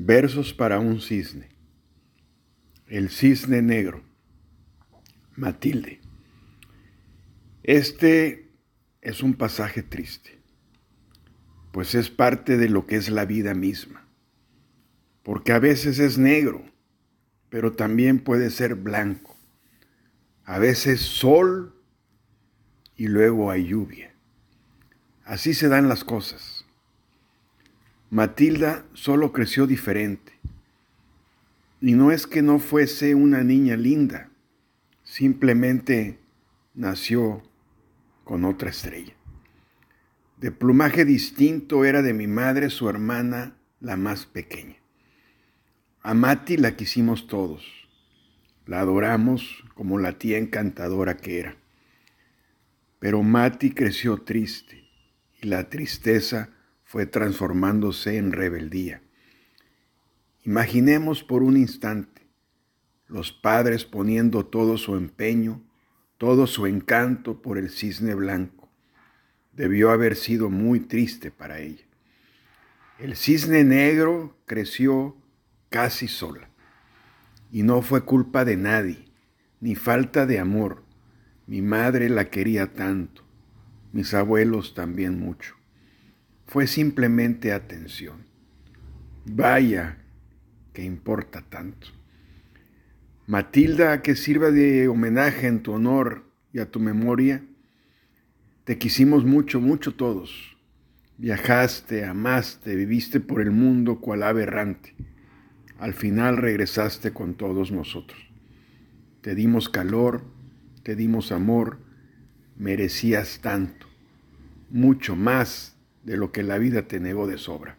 Versos para un cisne. El cisne negro. Matilde. Este es un pasaje triste, pues es parte de lo que es la vida misma, porque a veces es negro, pero también puede ser blanco, a veces sol y luego hay lluvia. Así se dan las cosas. Matilda solo creció diferente. Y no es que no fuese una niña linda, simplemente nació con otra estrella. De plumaje distinto era de mi madre su hermana, la más pequeña. A Mati la quisimos todos, la adoramos como la tía encantadora que era. Pero Mati creció triste y la tristeza fue transformándose en rebeldía. Imaginemos por un instante los padres poniendo todo su empeño, todo su encanto por el cisne blanco. Debió haber sido muy triste para ella. El cisne negro creció casi sola. Y no fue culpa de nadie, ni falta de amor. Mi madre la quería tanto, mis abuelos también mucho fue simplemente atención. Vaya, que importa tanto. Matilda, que sirva de homenaje en tu honor y a tu memoria, te quisimos mucho, mucho todos. Viajaste, amaste, viviste por el mundo cual ave errante. Al final regresaste con todos nosotros. Te dimos calor, te dimos amor, merecías tanto, mucho más de lo que la vida te negó de sobra.